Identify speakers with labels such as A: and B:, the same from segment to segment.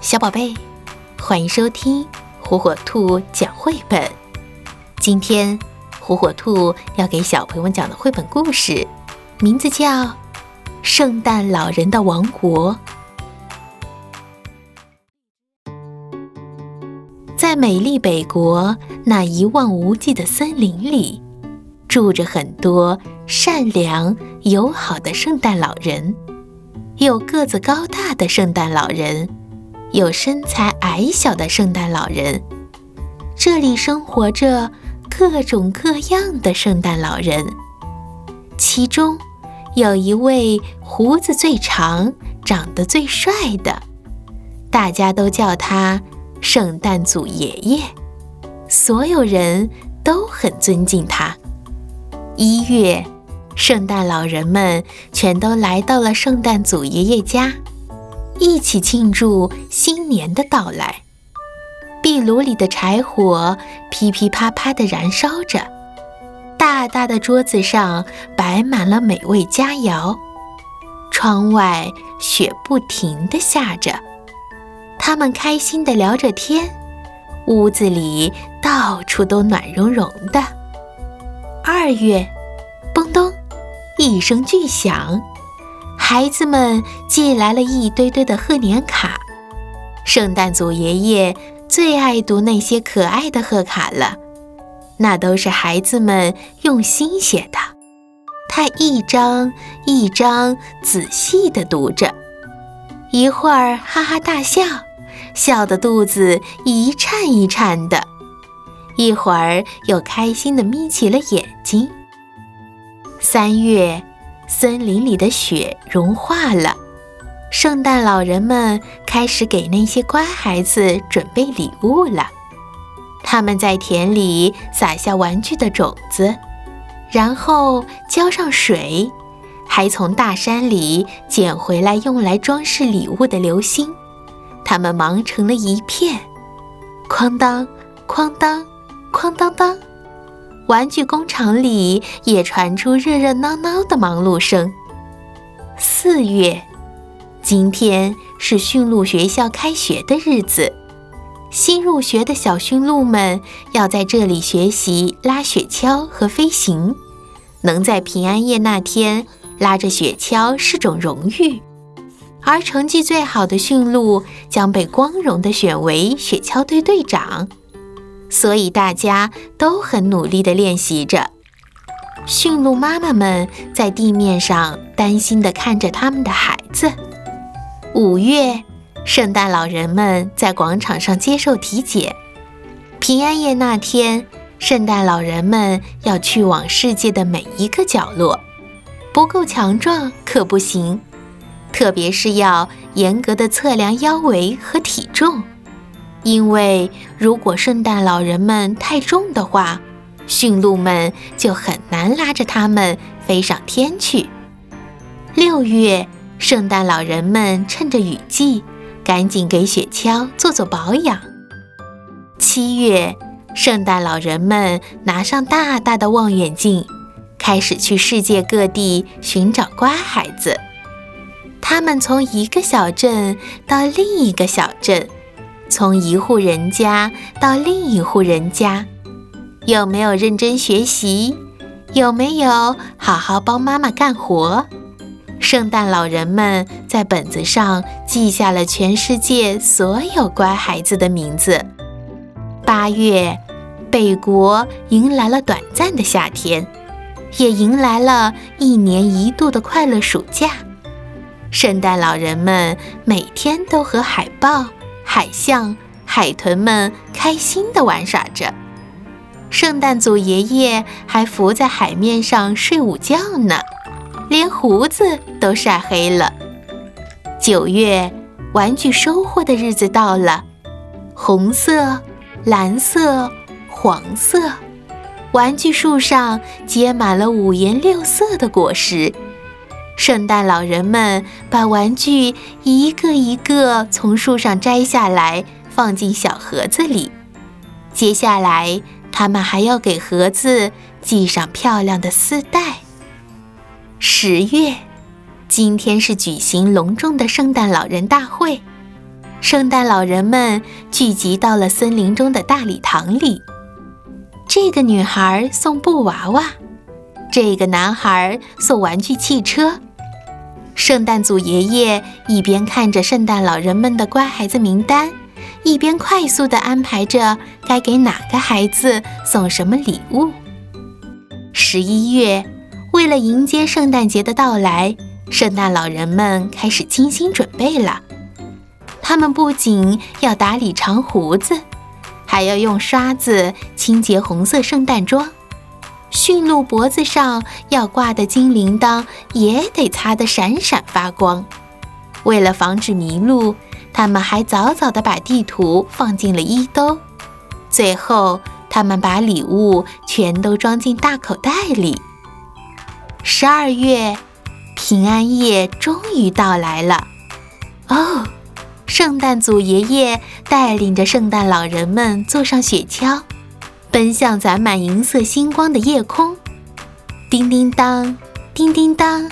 A: 小宝贝，欢迎收听火火兔讲绘本。今天，火火兔要给小朋友们讲的绘本故事，名字叫《圣诞老人的王国》。在美丽北国那一望无际的森林里，住着很多善良友好的圣诞老人，有个子高大的圣诞老人。有身材矮小的圣诞老人，这里生活着各种各样的圣诞老人。其中有一位胡子最长、长得最帅的，大家都叫他圣诞祖爷爷，所有人都很尊敬他。一月，圣诞老人们全都来到了圣诞祖爷爷家。一起庆祝新年的到来。壁炉里的柴火噼噼啪啪地燃烧着，大大的桌子上摆满了美味佳肴。窗外雪不停地下着，他们开心地聊着天，屋子里到处都暖融融的。二月，嘣咚，一声巨响。孩子们寄来了一堆堆的贺年卡，圣诞祖爷爷最爱读那些可爱的贺卡了，那都是孩子们用心写的。他一张一张仔细地读着，一会儿哈哈大笑，笑得肚子一颤一颤的；一会儿又开心地眯起了眼睛。三月。森林里的雪融化了，圣诞老人们开始给那些乖孩子准备礼物了。他们在田里撒下玩具的种子，然后浇上水，还从大山里捡回来用来装饰礼物的流星。他们忙成了一片，哐当，哐当，哐当当。玩具工厂里也传出热热闹闹的忙碌声。四月，今天是驯鹿学校开学的日子，新入学的小驯鹿们要在这里学习拉雪橇和飞行。能在平安夜那天拉着雪橇是种荣誉，而成绩最好的驯鹿将被光荣地选为雪橇队队长。所以大家都很努力地练习着。驯鹿妈妈们在地面上担心地看着他们的孩子。五月，圣诞老人们在广场上接受体检。平安夜那天，圣诞老人们要去往世界的每一个角落。不够强壮可不行，特别是要严格的测量腰围和体重。因为如果圣诞老人们太重的话，驯鹿们就很难拉着它们飞上天去。六月，圣诞老人们趁着雨季，赶紧给雪橇做做保养。七月，圣诞老人们拿上大大的望远镜，开始去世界各地寻找乖孩子。他们从一个小镇到另一个小镇。从一户人家到另一户人家，有没有认真学习？有没有好好帮妈妈干活？圣诞老人们在本子上记下了全世界所有乖孩子的名字。八月，北国迎来了短暂的夏天，也迎来了一年一度的快乐暑假。圣诞老人们每天都和海豹。海象、海豚们开心地玩耍着，圣诞祖爷爷还浮在海面上睡午觉呢，连胡子都晒黑了。九月，玩具收获的日子到了，红色、蓝色、黄色，玩具树上结满了五颜六色的果实。圣诞老人们把玩具一个一个从树上摘下来，放进小盒子里。接下来，他们还要给盒子系上漂亮的丝带。十月，今天是举行隆重的圣诞老人大会，圣诞老人们聚集到了森林中的大礼堂里。这个女孩送布娃娃，这个男孩送玩具汽车。圣诞组爷爷一边看着圣诞老人们的乖孩子名单，一边快速地安排着该给哪个孩子送什么礼物。十一月，为了迎接圣诞节的到来，圣诞老人们开始精心准备了。他们不仅要打理长胡子。还要用刷子清洁红色圣诞装，驯鹿脖子上要挂的金铃铛也得擦得闪闪发光。为了防止迷路，他们还早早地把地图放进了衣兜。最后，他们把礼物全都装进大口袋里。十二月，平安夜终于到来了。哦。圣诞祖爷爷带领着圣诞老人们坐上雪橇，奔向攒满银色星光的夜空。叮叮当，叮叮当，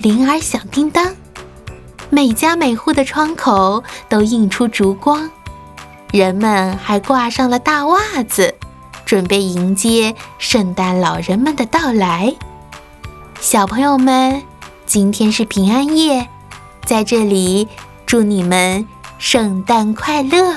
A: 铃儿响叮当。每家每户的窗口都映出烛光，人们还挂上了大袜子，准备迎接圣诞老人们的到来。小朋友们，今天是平安夜，在这里祝你们。圣诞快乐，